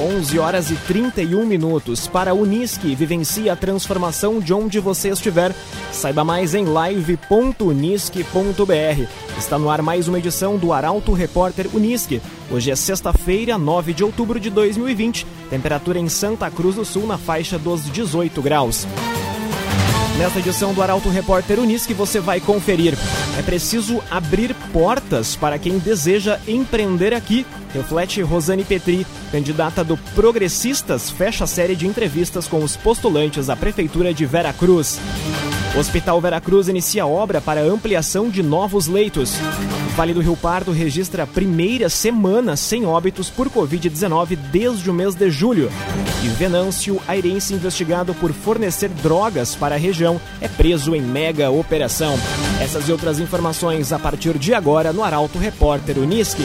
11 horas e 31 minutos. Para Unisque, vivencie a transformação de onde você estiver. Saiba mais em live.unisque.br. Está no ar mais uma edição do Arauto Repórter Unisque. Hoje é sexta-feira, 9 de outubro de 2020. Temperatura em Santa Cruz do Sul na faixa dos 18 graus. Nesta edição do Arauto Repórter Unisque você vai conferir. É preciso abrir portas para quem deseja empreender aqui. Reflete Rosane Petri, candidata do Progressistas, fecha a série de entrevistas com os postulantes à Prefeitura de Veracruz. O Hospital Veracruz inicia obra para ampliação de novos leitos. O Vale do Rio Pardo registra a primeira semana sem óbitos por Covid-19 desde o mês de julho. E Venâncio, airense investigado por fornecer drogas para a região, é preso em mega operação. Essas e outras informações a partir de agora no Arauto Repórter Unisque.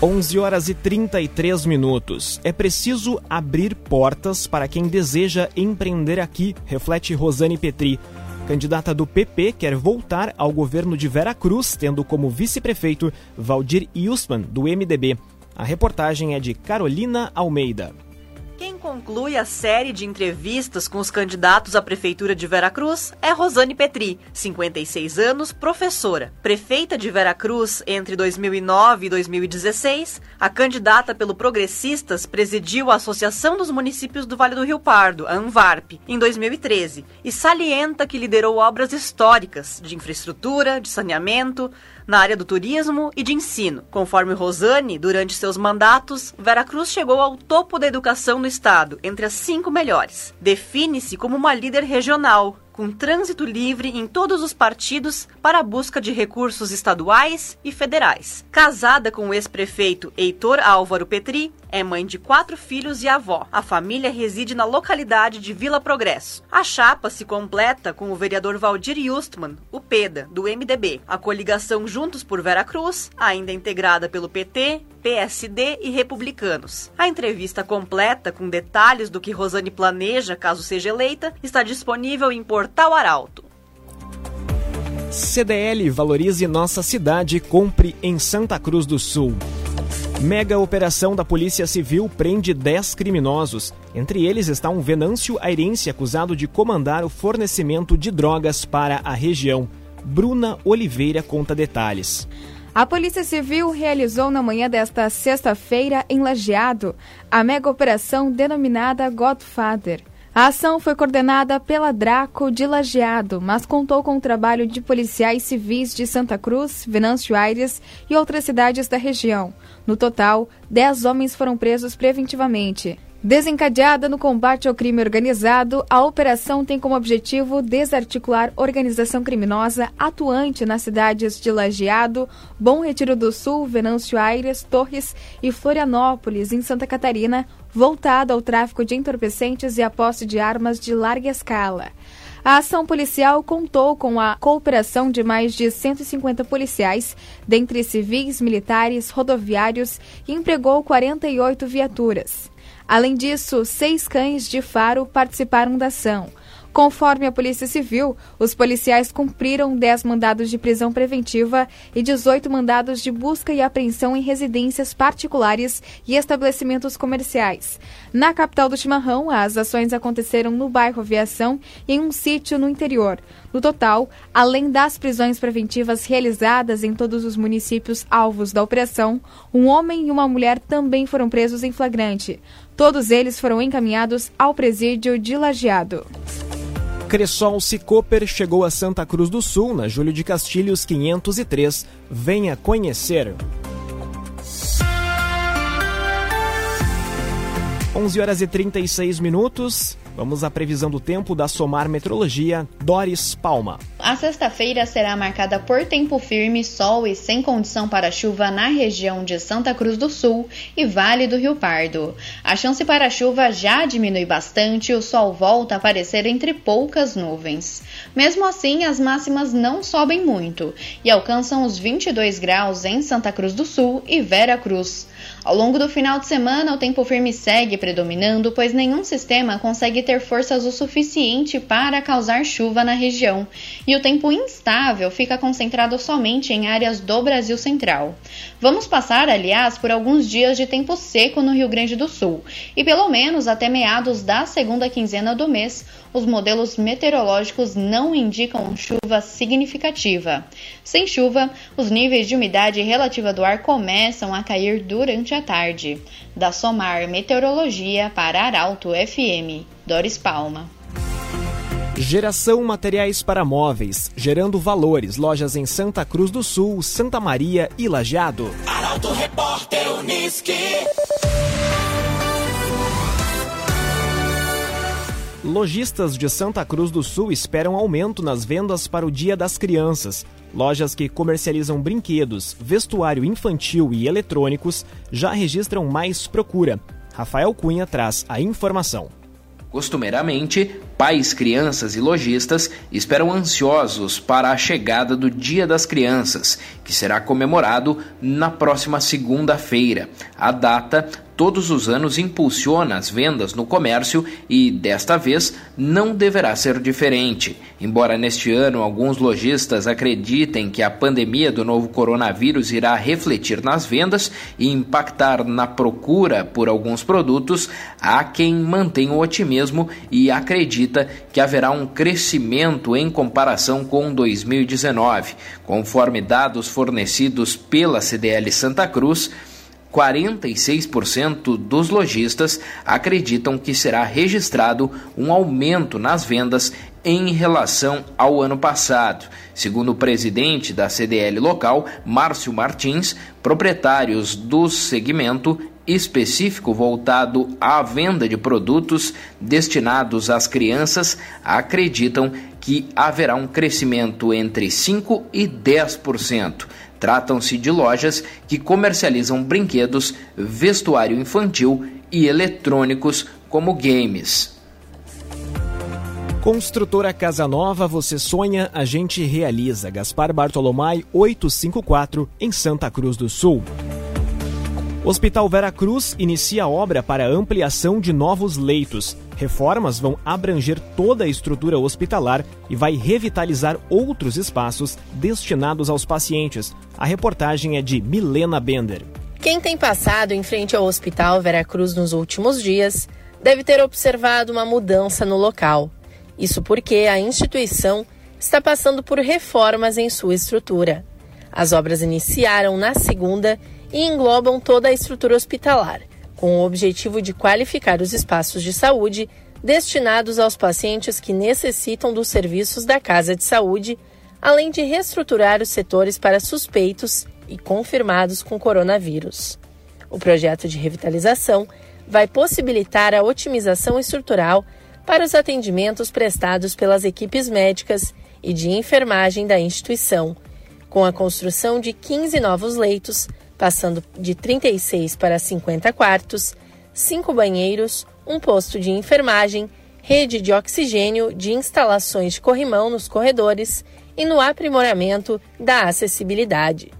11 horas e 33 minutos. É preciso abrir portas para quem deseja empreender aqui, reflete Rosane Petri. Candidata do PP quer voltar ao governo de Veracruz, tendo como vice-prefeito Valdir Yusman, do MDB. A reportagem é de Carolina Almeida. Quem conclui a série de entrevistas com os candidatos à Prefeitura de Veracruz é Rosane Petri, 56 anos, professora. Prefeita de Veracruz entre 2009 e 2016, a candidata pelo Progressistas presidiu a Associação dos Municípios do Vale do Rio Pardo, a ANVARP, em 2013, e salienta que liderou obras históricas de infraestrutura, de saneamento, na área do turismo e de ensino. Conforme Rosane, durante seus mandatos, Veracruz chegou ao topo da educação no estado, entre as cinco melhores. Define-se como uma líder regional, com trânsito livre em todos os partidos para a busca de recursos estaduais e federais. Casada com o ex-prefeito Heitor Álvaro Petri, é mãe de quatro filhos e avó. A família reside na localidade de Vila Progresso. A chapa se completa com o vereador Valdir Justman, o PEDA, do MDB. A coligação Juntos por Veracruz, ainda integrada pelo PT, PSD e republicanos. A entrevista completa, com detalhes do que Rosane planeja caso seja eleita, está disponível em Portal Arauto. CDL Valorize Nossa Cidade compre em Santa Cruz do Sul. Mega operação da Polícia Civil prende 10 criminosos. Entre eles está um Venâncio Airense acusado de comandar o fornecimento de drogas para a região. Bruna Oliveira conta detalhes. A Polícia Civil realizou na manhã desta sexta-feira, em Lajeado, a mega operação denominada Godfather. A ação foi coordenada pela Draco de Lajeado, mas contou com o trabalho de policiais civis de Santa Cruz, Venâncio Aires e outras cidades da região. No total, 10 homens foram presos preventivamente. Desencadeada no combate ao crime organizado, a operação tem como objetivo desarticular organização criminosa atuante nas cidades de Lajeado, Bom Retiro do Sul, Venâncio Aires, Torres e Florianópolis, em Santa Catarina, voltada ao tráfico de entorpecentes e a posse de armas de larga escala. A ação policial contou com a cooperação de mais de 150 policiais, dentre civis, militares, rodoviários, e empregou 48 viaturas. Além disso, seis cães de faro participaram da ação. Conforme a Polícia Civil, os policiais cumpriram 10 mandados de prisão preventiva e 18 mandados de busca e apreensão em residências particulares e estabelecimentos comerciais. Na capital do Chimarrão, as ações aconteceram no bairro Aviação e em um sítio no interior. No total, além das prisões preventivas realizadas em todos os municípios alvos da operação, um homem e uma mulher também foram presos em flagrante. Todos eles foram encaminhados ao presídio de Lajeado. Cressol Cicoper chegou a Santa Cruz do Sul, na Júlio de Castilhos 503. Venha conhecer. 11 horas e 36 minutos. Vamos à previsão do tempo da Somar Metrologia, Doris Palma. A sexta-feira será marcada por tempo firme, sol e sem condição para chuva na região de Santa Cruz do Sul e Vale do Rio Pardo. A chance para chuva já diminui bastante e o sol volta a aparecer entre poucas nuvens. Mesmo assim, as máximas não sobem muito e alcançam os 22 graus em Santa Cruz do Sul e Vera Cruz. Ao longo do final de semana, o tempo firme segue predominando, pois nenhum sistema consegue ter forças o suficiente para causar chuva na região, e o tempo instável fica concentrado somente em áreas do Brasil Central. Vamos passar, aliás, por alguns dias de tempo seco no Rio Grande do Sul, e pelo menos até meados da segunda quinzena do mês, os modelos meteorológicos não indicam chuva significativa. Sem chuva, os níveis de umidade relativa do ar começam a cair durante a tarde. Da Somar Meteorologia para Arauto FM, Doris Palma. Geração Materiais para Móveis, gerando valores. Lojas em Santa Cruz do Sul, Santa Maria e Lajeado. Arauto Repórter Uniski. Lojistas de Santa Cruz do Sul esperam aumento nas vendas para o Dia das Crianças. Lojas que comercializam brinquedos, vestuário infantil e eletrônicos já registram mais procura. Rafael Cunha traz a informação. Costumeiramente, pais, crianças e lojistas esperam ansiosos para a chegada do Dia das Crianças, que será comemorado na próxima segunda-feira. A data todos os anos impulsiona as vendas no comércio e, desta vez, não deverá ser diferente. Embora neste ano alguns lojistas acreditem que a pandemia do novo coronavírus irá refletir nas vendas e impactar na procura por alguns produtos, há quem mantém o otimismo e acredita que haverá um crescimento em comparação com 2019. Conforme dados fornecidos pela CDL Santa Cruz, 46% dos lojistas acreditam que será registrado um aumento nas vendas em relação ao ano passado. Segundo o presidente da CDL local, Márcio Martins, proprietários do segmento específico voltado à venda de produtos destinados às crianças acreditam que haverá um crescimento entre 5 e 10%. Tratam-se de lojas que comercializam brinquedos, vestuário infantil e eletrônicos como games. Construtora Casa Nova, você sonha, a gente realiza. Gaspar Bartolomai 854, em Santa Cruz do Sul. Hospital Vera Cruz inicia obra para ampliação de novos leitos. Reformas vão abranger toda a estrutura hospitalar e vai revitalizar outros espaços destinados aos pacientes. A reportagem é de Milena Bender. Quem tem passado em frente ao Hospital Vera Cruz nos últimos dias deve ter observado uma mudança no local. Isso porque a instituição está passando por reformas em sua estrutura. As obras iniciaram na segunda e englobam toda a estrutura hospitalar, com o objetivo de qualificar os espaços de saúde destinados aos pacientes que necessitam dos serviços da Casa de Saúde, além de reestruturar os setores para suspeitos e confirmados com coronavírus. O projeto de revitalização vai possibilitar a otimização estrutural para os atendimentos prestados pelas equipes médicas e de enfermagem da instituição, com a construção de 15 novos leitos passando de 36 para 50 quartos, cinco banheiros, um posto de enfermagem, rede de oxigênio, de instalações de corrimão nos corredores e no aprimoramento da acessibilidade.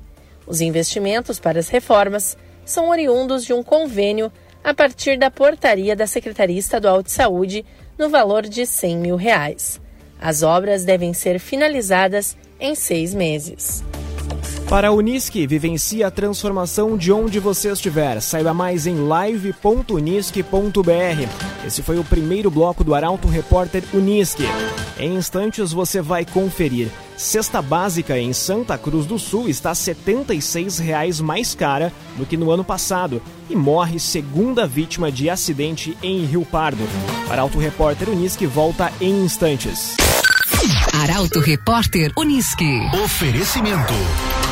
Os investimentos para as reformas são oriundos de um convênio a partir da portaria da Secretaria Estadual de Saúde no valor de 100 mil reais. As obras devem ser finalizadas em seis meses. Para a Unisque, vivencie a transformação de onde você estiver. Saiba mais em live.unisque.br. Esse foi o primeiro bloco do Arauto Repórter Unisque. Em instantes você vai conferir. Cesta básica em Santa Cruz do Sul está R$ 76,00 mais cara do que no ano passado e morre segunda vítima de acidente em Rio Pardo. Arauto Repórter Unisque volta em instantes. Arauto Repórter Unisque. Oferecimento.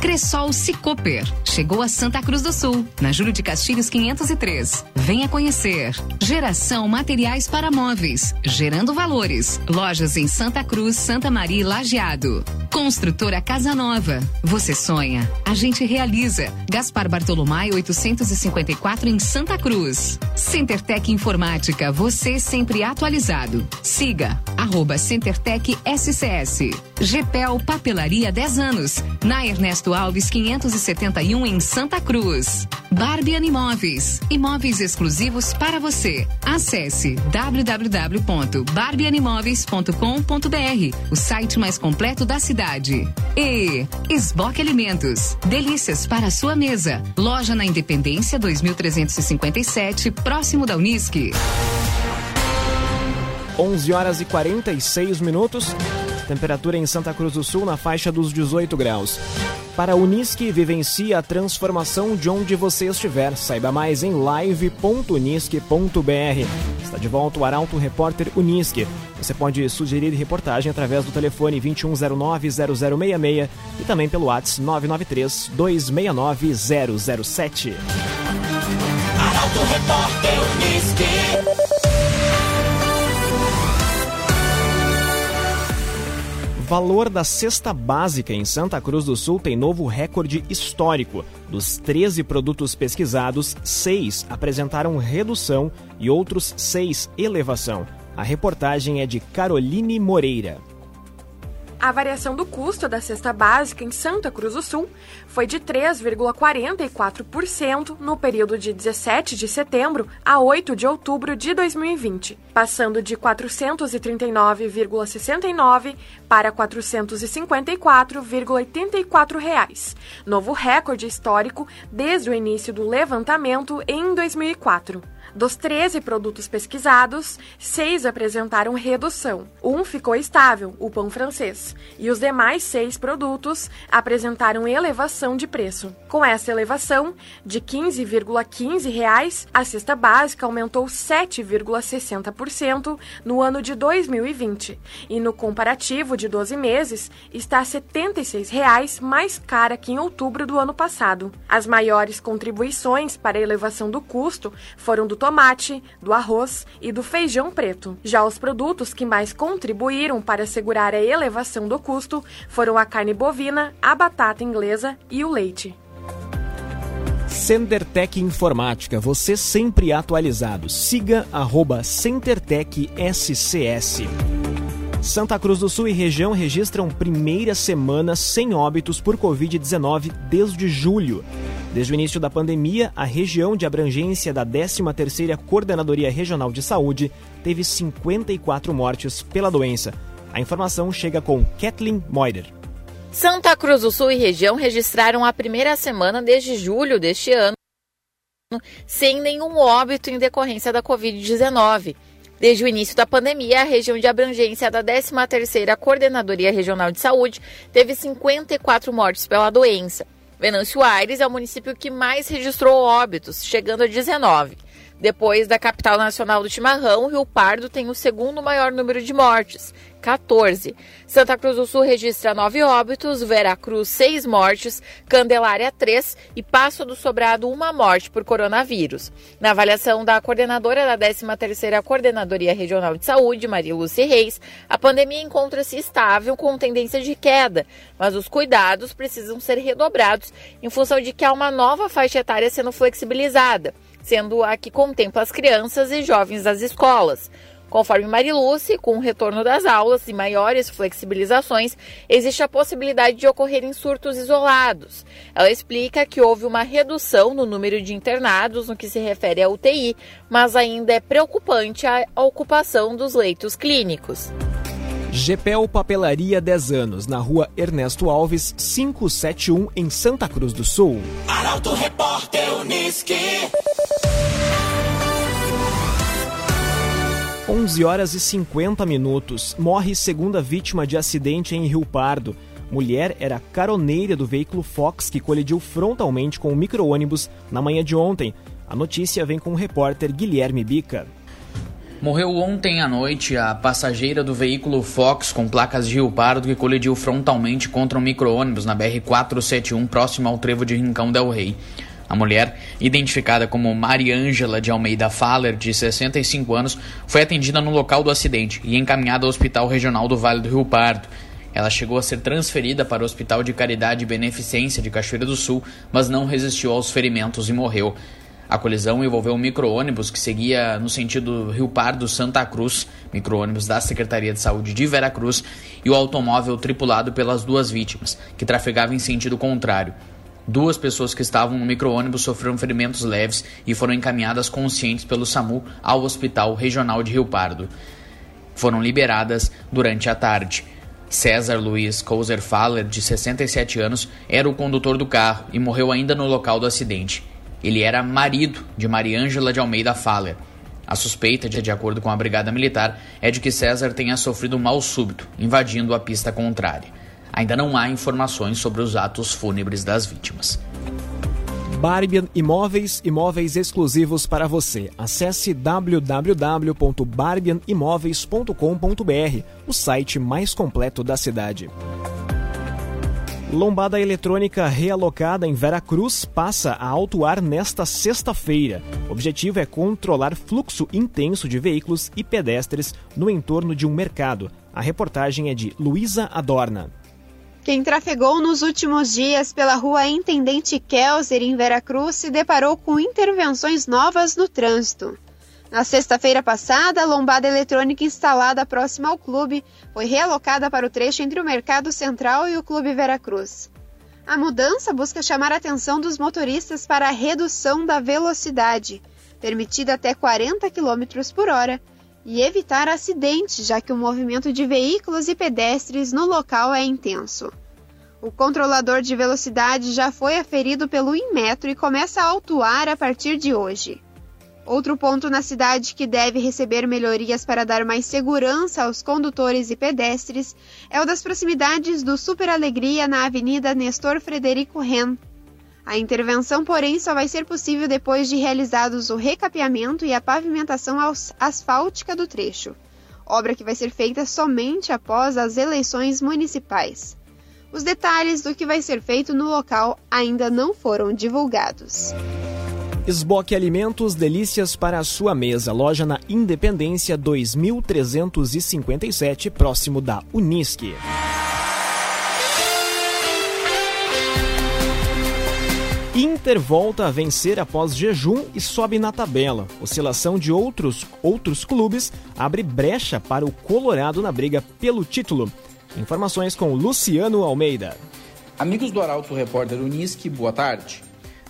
Cressol Cicoper. Chegou a Santa Cruz do Sul, na Júlio de Castilhos 503. Venha conhecer. Geração Materiais para Móveis. Gerando Valores. Lojas em Santa Cruz, Santa Maria e Lajeado. Construtora Casa Nova. Você sonha, a gente realiza. Gaspar Bartolomai 854 em Santa Cruz. CenterTech Informática, você sempre atualizado. Siga arroba CenterTech SCS. GPEL Papelaria 10 anos. Na Ernesto Alves 571 em Santa Cruz. Barbian Imóveis. Imóveis exclusivos para você. Acesse www.barbianimoveis.com.br, o site mais completo da cidade. E Esboque Alimentos. Delícias para sua mesa. Loja na Independência 2357, próximo da Unisque. 11 horas e 46 minutos. Temperatura em Santa Cruz do Sul na faixa dos 18 graus. Para a Unisque, vivencie a transformação de onde você estiver. Saiba mais em live.unisque.br. Está de volta o Arauto Repórter Unisque. Você pode sugerir reportagem através do telefone 2109-0066 e também pelo WhatsApp 993-269-007. Arauto Repórter Unisque. Valor da cesta básica em Santa Cruz do Sul tem novo recorde histórico. Dos 13 produtos pesquisados, 6 apresentaram redução e outros 6 elevação. A reportagem é de Caroline Moreira. A variação do custo da cesta básica em Santa Cruz do Sul foi de 3,44% no período de 17 de setembro a 8 de outubro de 2020, passando de R$ 439,69 para 454,84 reais, novo recorde histórico desde o início do levantamento em 2004. Dos 13 produtos pesquisados, seis apresentaram redução. Um ficou estável, o pão francês, e os demais seis produtos apresentaram elevação de preço. Com essa elevação, de 15,15 reais, a cesta básica aumentou 7,60% no ano de 2020, e no comparativo de 12 meses está 76 reais mais cara que em outubro do ano passado. As maiores contribuições para a elevação do custo foram do tomate, do arroz e do feijão preto. Já os produtos que mais contribuíram para segurar a elevação do custo foram a carne bovina, a batata inglesa e o leite. CenterTech Informática, você sempre atualizado. Siga arroba SCS. Santa Cruz do Sul e região registram primeira semana sem óbitos por Covid-19 desde julho. Desde o início da pandemia, a região de abrangência da 13ª Coordenadoria Regional de Saúde teve 54 mortes pela doença. A informação chega com Kathleen Moider. Santa Cruz do Sul e região registraram a primeira semana desde julho deste ano sem nenhum óbito em decorrência da Covid-19. Desde o início da pandemia, a região de abrangência da 13ª Coordenadoria Regional de Saúde teve 54 mortes pela doença. Venâncio Aires é o município que mais registrou óbitos, chegando a 19. Depois da capital nacional do chimarrão, Rio Pardo tem o segundo maior número de mortes, 14. Santa Cruz do Sul registra 9 óbitos, Veracruz 6 mortes, Candelária 3 e Passo do Sobrado 1 morte por coronavírus. Na avaliação da coordenadora da 13ª Coordenadoria Regional de Saúde, Maria Lúcia Reis, a pandemia encontra-se estável com tendência de queda, mas os cuidados precisam ser redobrados em função de que há uma nova faixa etária sendo flexibilizada sendo a que contempla as crianças e jovens das escolas. Conforme Mariluce, com o retorno das aulas e maiores flexibilizações, existe a possibilidade de ocorrerem surtos isolados. Ela explica que houve uma redução no número de internados no que se refere à UTI, mas ainda é preocupante a ocupação dos leitos clínicos. GPEL Papelaria 10 anos, na rua Ernesto Alves, 571, em Santa Cruz do Sul. Arauto Repórter Unisque. 11 horas e 50 minutos. Morre segunda vítima de acidente em Rio Pardo. Mulher era caroneira do veículo Fox que colidiu frontalmente com o micro-ônibus na manhã de ontem. A notícia vem com o repórter Guilherme Bica. Morreu ontem à noite a passageira do veículo Fox com placas de Rio Pardo que colidiu frontalmente contra um micro-ônibus na BR-471 próximo ao trevo de Rincão del Rei. A mulher, identificada como Mariângela de Almeida Faller, de 65 anos, foi atendida no local do acidente e encaminhada ao Hospital Regional do Vale do Rio Pardo. Ela chegou a ser transferida para o Hospital de Caridade e Beneficência de Cachoeira do Sul, mas não resistiu aos ferimentos e morreu. A colisão envolveu um micro-ônibus que seguia no sentido Rio Pardo Santa Cruz, micro-ônibus da Secretaria de Saúde de Veracruz, e o automóvel tripulado pelas duas vítimas, que trafegavam em sentido contrário. Duas pessoas que estavam no micro-ônibus sofreram ferimentos leves e foram encaminhadas conscientes pelo SAMU ao Hospital Regional de Rio Pardo. Foram liberadas durante a tarde. César Luiz Couser Faller, de 67 anos, era o condutor do carro e morreu ainda no local do acidente. Ele era marido de Mariângela de Almeida Faller. A suspeita, de acordo com a Brigada Militar, é de que César tenha sofrido um mal súbito, invadindo a pista contrária. Ainda não há informações sobre os atos fúnebres das vítimas. Barbian Imóveis, imóveis exclusivos para você. Acesse www.barbianimoveis.com.br, o site mais completo da cidade. Lombada eletrônica realocada em Veracruz passa a autuar nesta sexta-feira. O objetivo é controlar fluxo intenso de veículos e pedestres no entorno de um mercado. A reportagem é de Luísa Adorna. Quem trafegou nos últimos dias pela rua Intendente Kelser, em Veracruz, se deparou com intervenções novas no trânsito. Na sexta-feira passada, a lombada eletrônica instalada próxima ao clube foi realocada para o trecho entre o Mercado Central e o Clube Veracruz. A mudança busca chamar a atenção dos motoristas para a redução da velocidade, permitida até 40 km por hora, e evitar acidentes, já que o movimento de veículos e pedestres no local é intenso. O controlador de velocidade já foi aferido pelo Inmetro e começa a autuar a partir de hoje. Outro ponto na cidade que deve receber melhorias para dar mais segurança aos condutores e pedestres é o das proximidades do Super Alegria na Avenida Nestor Frederico Ren. A intervenção, porém, só vai ser possível depois de realizados o recapeamento e a pavimentação asfáltica do trecho, obra que vai ser feita somente após as eleições municipais. Os detalhes do que vai ser feito no local ainda não foram divulgados. Esboque Alimentos, delícias para a sua mesa. Loja na Independência 2357, próximo da Unisque. Inter volta a vencer após jejum e sobe na tabela. Oscilação de outros, outros clubes abre brecha para o Colorado na briga pelo título. Informações com Luciano Almeida. Amigos do Arauto Repórter Unisque, boa tarde.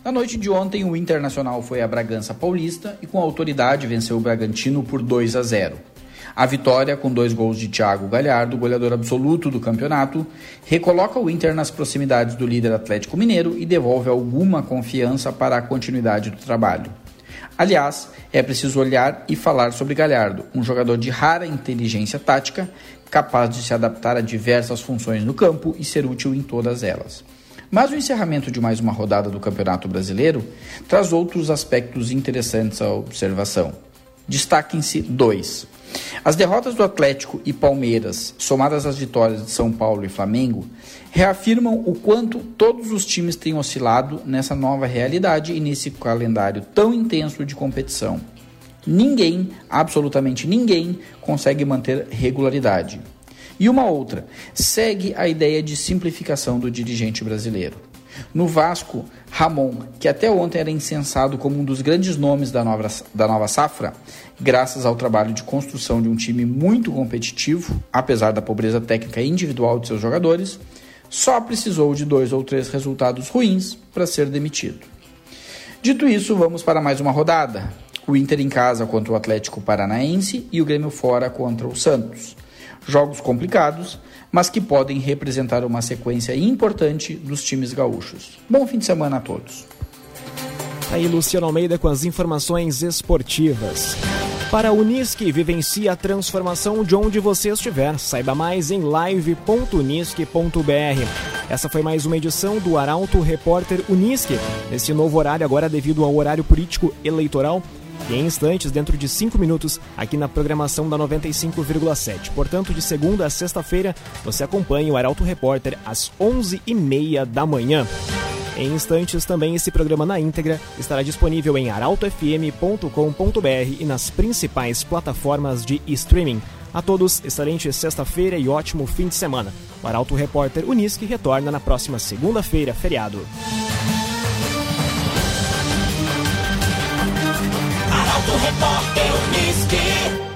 Na noite de ontem, o Internacional foi a Bragança Paulista e com autoridade venceu o Bragantino por 2 a 0. A vitória, com dois gols de Thiago Galhardo, goleador absoluto do campeonato, recoloca o Inter nas proximidades do líder Atlético Mineiro e devolve alguma confiança para a continuidade do trabalho. Aliás, é preciso olhar e falar sobre Galhardo, um jogador de rara inteligência tática, capaz de se adaptar a diversas funções no campo e ser útil em todas elas. Mas o encerramento de mais uma rodada do Campeonato Brasileiro traz outros aspectos interessantes à observação. Destaquem-se dois. As derrotas do Atlético e Palmeiras, somadas às vitórias de São Paulo e Flamengo, reafirmam o quanto todos os times têm oscilado nessa nova realidade e nesse calendário tão intenso de competição. Ninguém, absolutamente ninguém, consegue manter regularidade. E uma outra, segue a ideia de simplificação do dirigente brasileiro. No Vasco, Ramon, que até ontem era incensado como um dos grandes nomes da nova, da nova safra, graças ao trabalho de construção de um time muito competitivo, apesar da pobreza técnica individual de seus jogadores, só precisou de dois ou três resultados ruins para ser demitido. Dito isso, vamos para mais uma rodada. O Inter em casa contra o Atlético Paranaense e o Grêmio fora contra o Santos. Jogos complicados, mas que podem representar uma sequência importante dos times gaúchos. Bom fim de semana a todos. Aí Luciano Almeida com as informações esportivas. Para a Unisque, vivencie a transformação de onde você estiver. Saiba mais em live.unisque.br. Essa foi mais uma edição do Arauto Repórter Unisque. Nesse novo horário, agora devido ao horário político eleitoral, e em instantes, dentro de 5 minutos, aqui na programação da 95,7. Portanto, de segunda a sexta-feira, você acompanha o Arauto Repórter às 11h30 da manhã. Em instantes, também esse programa na íntegra estará disponível em arautofm.com.br e nas principais plataformas de streaming. A todos, excelente sexta-feira e ótimo fim de semana. O Arauto Repórter Unisque retorna na próxima segunda-feira, feriado. Repórter Unisque.